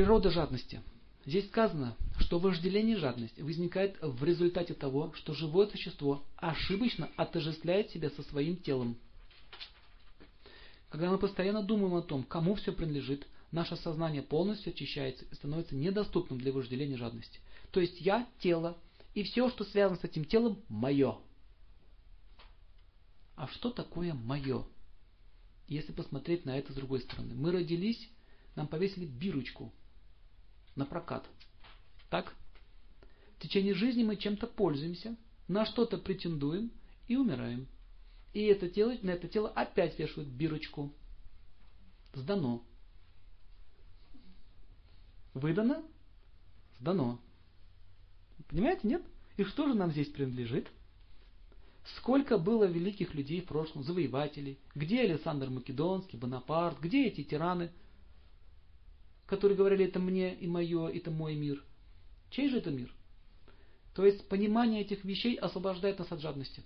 Природа жадности. Здесь сказано, что вожделение и жадность возникает в результате того, что живое существо ошибочно отождествляет себя со своим телом. Когда мы постоянно думаем о том, кому все принадлежит, наше сознание полностью очищается и становится недоступным для вожделения и жадности. То есть я – тело, и все, что связано с этим телом – мое. А что такое мое? Если посмотреть на это с другой стороны. Мы родились, нам повесили бирочку на прокат. Так? В течение жизни мы чем-то пользуемся, на что-то претендуем и умираем. И это тело, на это тело опять вешают бирочку. Сдано. Выдано? Сдано. Понимаете, нет? И что же нам здесь принадлежит? Сколько было великих людей в прошлом, завоевателей? Где Александр Македонский, Бонапарт? Где эти тираны, которые говорили, это мне и мое, это мой мир? Чей же это мир? То есть понимание этих вещей освобождает нас от жадности.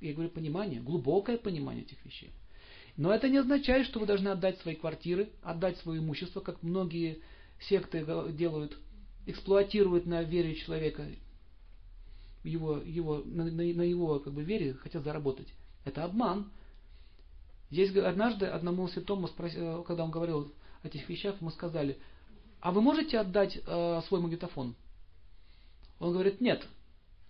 Я говорю понимание, глубокое понимание этих вещей. Но это не означает, что вы должны отдать свои квартиры, отдать свое имущество, как многие секты делают, эксплуатируют на вере человека, его, его, на, на, его как бы, вере хотят заработать. Это обман. Здесь однажды одному святому, спросил, когда он говорил этих вещах, ему сказали, а вы можете отдать э, свой магнитофон? Он говорит, нет,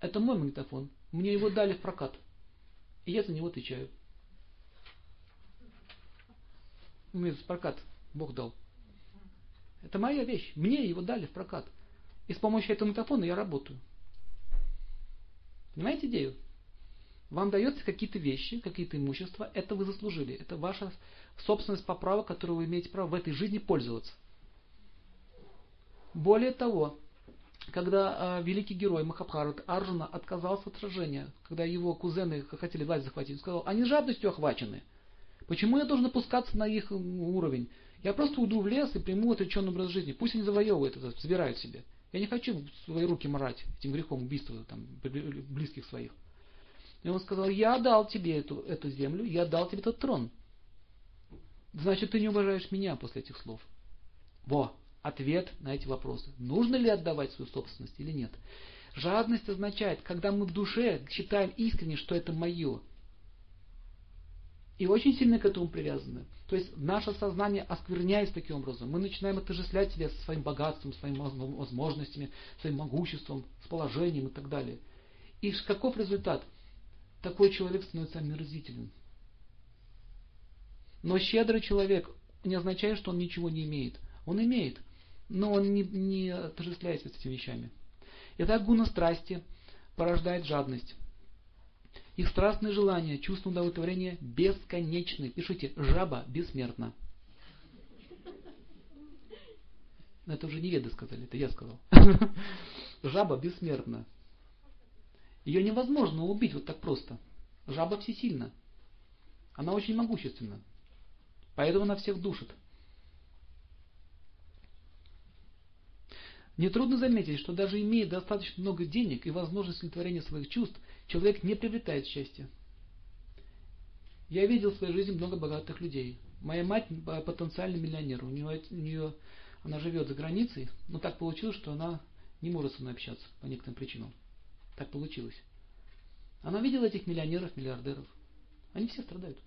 это мой магнитофон, мне его дали в прокат, и я за него отвечаю. Мне в прокат Бог дал. Это моя вещь. Мне его дали в прокат. И с помощью этого магнитофона я работаю. Понимаете идею? Вам даются какие-то вещи, какие-то имущества, это вы заслужили. Это ваша собственность по праву, которую вы имеете право в этой жизни пользоваться. Более того, когда э, великий герой Махабхарат Арджуна отказался от сражения, когда его кузены хотели власть захватить, он сказал, они жадностью охвачены. Почему я должен опускаться на их уровень? Я просто уйду в лес и приму отреченный образ жизни. Пусть они завоевывают это, забирают себе. Я не хочу свои руки морать этим грехом убийства там, близких своих. И он сказал, я дал тебе эту, эту землю, я дал тебе этот трон. Значит, ты не уважаешь меня после этих слов. Во, ответ на эти вопросы. Нужно ли отдавать свою собственность или нет? Жадность означает, когда мы в душе считаем искренне, что это мое, и очень сильно к этому привязаны. То есть наше сознание оскверняется таким образом. Мы начинаем отождествлять себя со своим богатством, своими возможностями, своим могуществом, с положением и так далее. И каков результат? Такой человек становится омерзителен. Но щедрый человек не означает, что он ничего не имеет. Он имеет, но он не, не отождествляется с этими вещами. Итак, гуна страсти порождает жадность. Их страстные желания, чувство удовлетворения бесконечны. Пишите, жаба бессмертна. Это уже не веды сказали, это я сказал. Жаба бессмертна. Ее невозможно убить вот так просто. Жаба всесильна. Она очень могущественна. Поэтому она всех душит. Нетрудно заметить, что даже имея достаточно много денег и возможность удовлетворения своих чувств, человек не приобретает счастья. Я видел в своей жизни много богатых людей. Моя мать потенциальный миллионер. У нее, у нее она живет за границей, но так получилось, что она не может со мной общаться по некоторым причинам. Так получилось. Она видела этих миллионеров, миллиардеров. Они все страдают.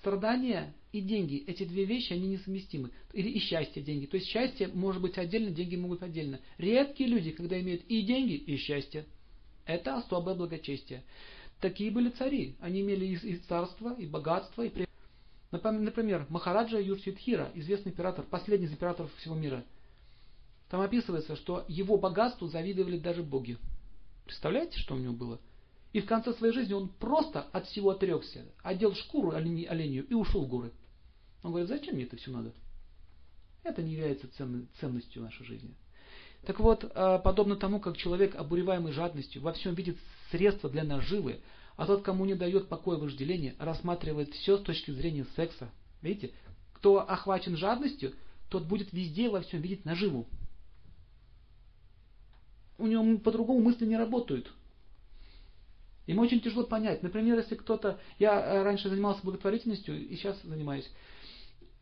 Страдания и деньги, эти две вещи, они несовместимы. Или и счастье, деньги. То есть счастье может быть отдельно, деньги могут быть отдельно. Редкие люди, когда имеют и деньги, и счастье. Это особое благочестие. Такие были цари. Они имели и царство, и богатство, и Например, Махараджа Юрсидхира, известный император, последний из императоров всего мира. Там описывается, что его богатству завидовали даже боги. Представляете, что у него было? И в конце своей жизни он просто от всего отрекся, одел шкуру оленью и ушел в горы. Он говорит, зачем мне это все надо? Это не является ценностью нашей жизни. Так вот, а, подобно тому, как человек, обуреваемый жадностью, во всем видит средства для наживы, а тот, кому не дает покоя вожделение, рассматривает все с точки зрения секса. Видите, кто охвачен жадностью, тот будет везде во всем видеть наживу. У него по-другому мысли не работают. Им очень тяжело понять. Например, если кто-то... Я э, раньше занимался благотворительностью и сейчас занимаюсь.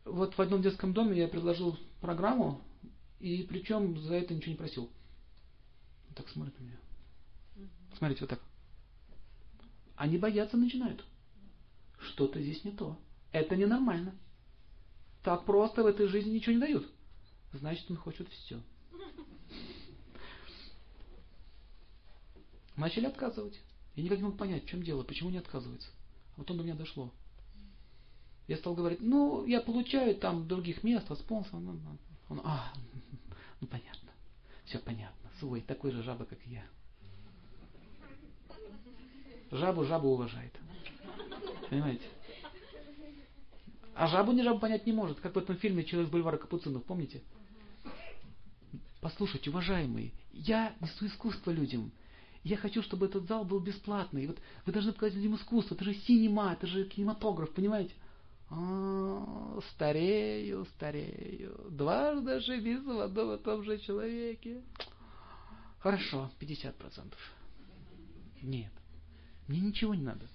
вот в одном детском доме я предложил программу, и причем за это ничего не просил. Так смотрит на меня. Смотрите, вот так. Они бояться начинают. Что-то здесь не то. Это ненормально. Так просто в этой жизни ничего не дают. Значит, он хочет все. Начали отказывать. Я никак не мог понять, в чем дело, почему не отказывается. А потом до меня дошло. Я стал говорить, ну, я получаю там других мест, от спонсора. Ну, ну. Он, а, ну понятно. Все понятно. Свой, такой же жаба, как я. Жабу жабу уважает. Понимаете? А жабу не жабу понять не может, как в этом фильме «Человек с бульвара Капуцинов», помните? Послушайте, уважаемые, я несу искусство людям. Я хочу, чтобы этот зал был бесплатный. Вот вы должны показать людям искусство. Это же синема, это же кинематограф, понимаете? А, старею, старею. Дважды живи в одном и том же человеке. Хорошо, 50%. Нет. Мне ничего не надо.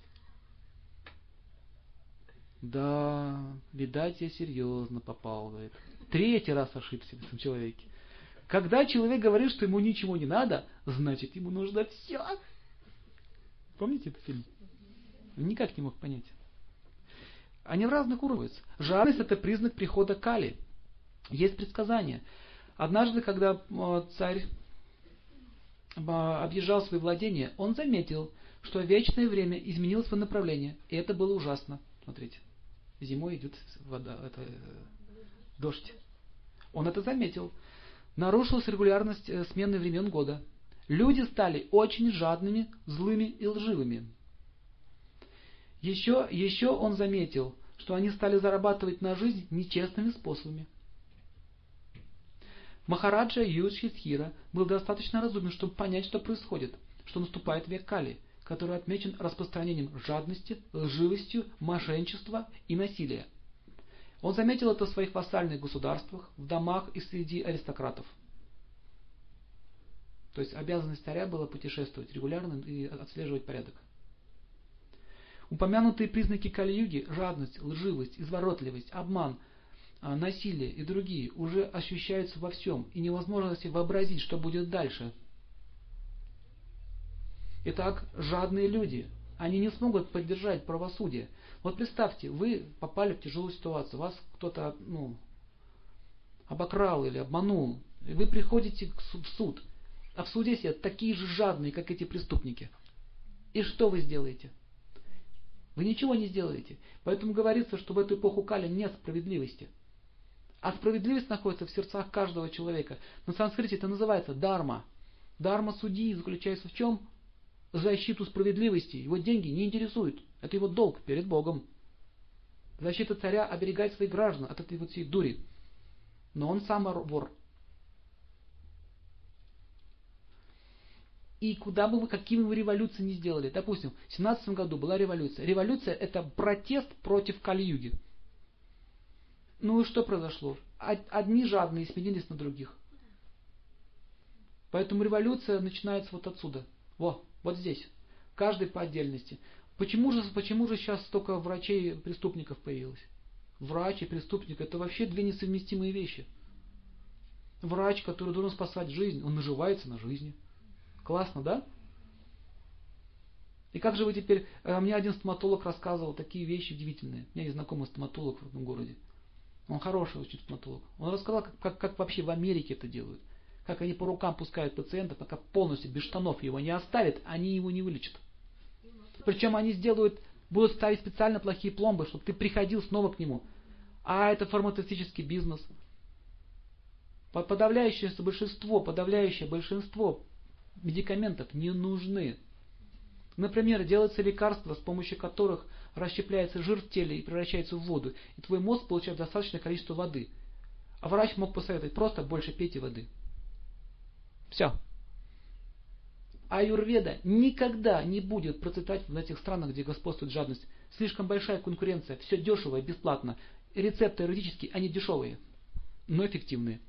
Да, видать, я серьезно попал в это. Третий раз ошибся в этом человеке. Когда человек говорит, что ему ничего не надо, значит, ему нужно все. Помните этот фильм? Никак не мог понять. Они в разных уровнях. Жадность это признак прихода Кали. Есть предсказание. Однажды, когда э, царь э, объезжал свои владения, он заметил, что вечное время изменило свое направление. И это было ужасно. Смотрите. Зимой идет вода, это, э, дождь. Он это заметил. Нарушилась регулярность э, смены времен года. Люди стали очень жадными, злыми и лживыми. Еще, еще он заметил, что они стали зарабатывать на жизнь нечестными способами. Махараджа Юдхистхира был достаточно разумен, чтобы понять, что происходит, что наступает век Кали – который отмечен распространением жадности, лживостью, мошенничества и насилия. Он заметил это в своих вассальных государствах, в домах и среди аристократов. То есть обязанность царя была путешествовать регулярно и отслеживать порядок. Упомянутые признаки Кали-юги – жадность, лживость, изворотливость, обман, а, насилие и другие – уже ощущаются во всем, и невозможно себе вообразить, что будет дальше – Итак, жадные люди, они не смогут поддержать правосудие. Вот представьте, вы попали в тяжелую ситуацию, вас кто-то ну, обокрал или обманул, и вы приходите в суд, а в суде сидят такие же жадные, как эти преступники. И что вы сделаете? Вы ничего не сделаете. Поэтому говорится, что в эту эпоху Кали нет справедливости. А справедливость находится в сердцах каждого человека. На санскрите это называется дарма. Дарма судьи заключается в чем? Защиту справедливости его деньги не интересуют. Это его долг перед Богом. Защита царя оберегает своих граждан от этой вот всей дури. Но он сам вор. И куда бы вы, какие бы революции не сделали. Допустим, в 17 году была революция. Революция это протест против Кали-юги. Ну и что произошло? Одни жадные сменились на других. Поэтому революция начинается вот отсюда. Во, вот здесь. Каждый по отдельности. Почему же, почему же сейчас столько врачей преступников появилось? Врач и преступник это вообще две несовместимые вещи. Врач, который должен спасать жизнь, он наживается на жизни. Классно, да? И как же вы теперь... Э, мне один стоматолог рассказывал такие вещи удивительные. У меня есть знакомый стоматолог в этом городе. Он хороший очень стоматолог. Он рассказал, как, как, как вообще в Америке это делают как они по рукам пускают пациента, пока полностью без штанов его не оставят, они его не вылечат. Причем они сделают, будут ставить специально плохие пломбы, чтобы ты приходил снова к нему. А это фармацевтический бизнес. Подавляющее большинство, подавляющее большинство медикаментов не нужны. Например, делаются лекарства, с помощью которых расщепляется жир в теле и превращается в воду, и твой мозг получает достаточное количество воды. А врач мог посоветовать, просто больше пейте воды. Все. Аюрведа никогда не будет процветать в этих странах, где господствует жадность. Слишком большая конкуренция, все дешево и бесплатно. Рецепты юридические, они дешевые, но эффективные.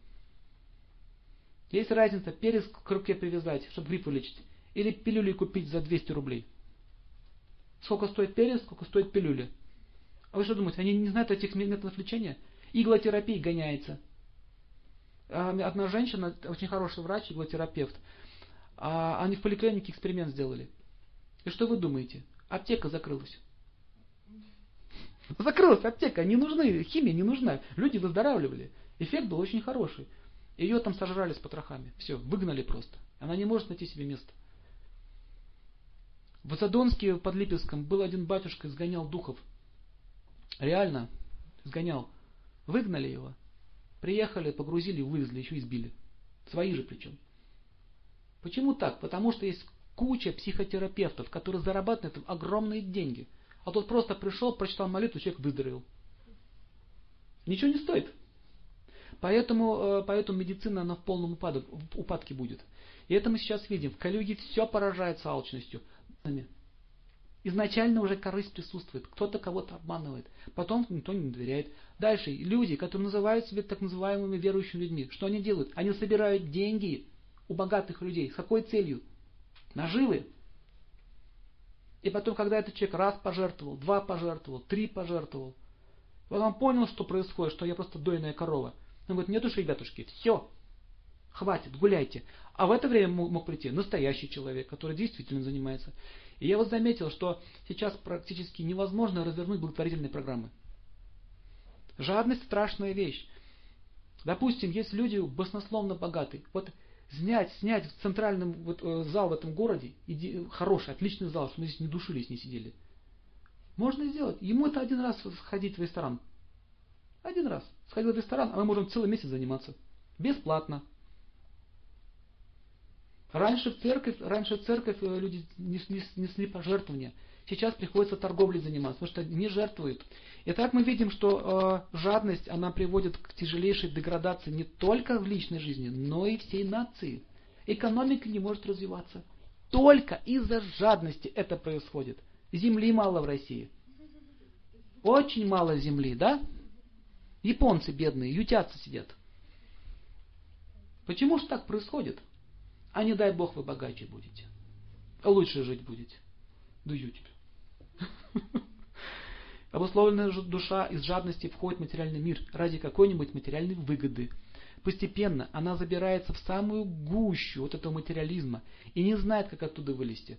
Есть разница перец к руке привязать, чтобы грипп вылечить, или пилюли купить за 200 рублей. Сколько стоит перец, сколько стоит пилюли. А вы что думаете, они не знают этих методов лечения? Иглотерапия гоняется. А, одна женщина, очень хороший врач, иглотерапевт, а, они в поликлинике эксперимент сделали. И что вы думаете? Аптека закрылась. Закрылась аптека, не нужны, химия не нужна. Люди выздоравливали. Эффект был очень хороший. Ее там сожрали с потрохами. Все, выгнали просто. Она не может найти себе место. В Задонске под Липецком был один батюшка, изгонял духов. Реально, изгонял. Выгнали его. Приехали, погрузили, вывезли, еще избили. Свои же причем. Почему так? Потому что есть куча психотерапевтов, которые зарабатывают огромные деньги. А тот просто пришел, прочитал молитву, человек выздоровел. Ничего не стоит. Поэтому, э, поэтому медицина она в полном упадок, упадке будет. И это мы сейчас видим. В Калюге все поражается алчностью. Изначально уже корысть присутствует. Кто-то кого-то обманывает. Потом никто не доверяет. Дальше люди, которые называют себя так называемыми верующими людьми, что они делают? Они собирают деньги у богатых людей. С какой целью? Наживы. И потом, когда этот человек раз пожертвовал, два пожертвовал, три пожертвовал, он понял, что происходит, что я просто дойная корова. Он говорит, нет уж, ребятушки, все, хватит, гуляйте. А в это время мог прийти настоящий человек, который действительно занимается. И я вот заметил, что сейчас практически невозможно развернуть благотворительные программы. Жадность страшная вещь. Допустим, есть люди баснословно богатые. Вот снять, снять в центральном вот, э, зал в этом городе, иди, хороший, отличный зал, чтобы мы здесь не душились, не сидели. Можно сделать. Ему это один раз сходить в ресторан. Один раз. Сходил в ресторан, а мы можем целый месяц заниматься. Бесплатно. Раньше церковь, раньше церковь э, люди несли, пожертвования. Сейчас приходится торговлей заниматься, потому что не жертвуют. И так мы видим, что э, жадность, она приводит к тяжелейшей деградации не только в личной жизни, но и всей нации. Экономика не может развиваться. Только из-за жадности это происходит. Земли мало в России. Очень мало земли, да? Японцы бедные, ютятся сидят. Почему же так происходит? А не дай Бог вы богаче будете. А лучше жить будете. Дую тебе. Обусловленная душа из жадности входит в материальный мир ради какой-нибудь материальной выгоды. Постепенно она забирается в самую гущу вот этого материализма и не знает, как оттуда вылезти.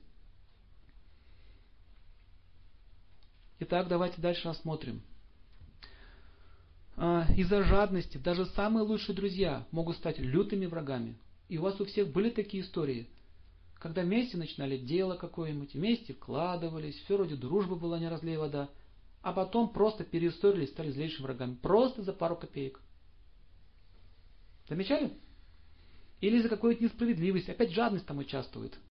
Итак, давайте дальше рассмотрим. А, из-за жадности даже самые лучшие друзья могут стать лютыми врагами. И у вас у всех были такие истории, когда вместе начинали дело какое-нибудь, вместе вкладывались, все вроде дружба была, не разлей вода, а потом просто перессорились, стали злейшими врагами. Просто за пару копеек. Замечали? Или за какую-то несправедливость. Опять жадность там участвует.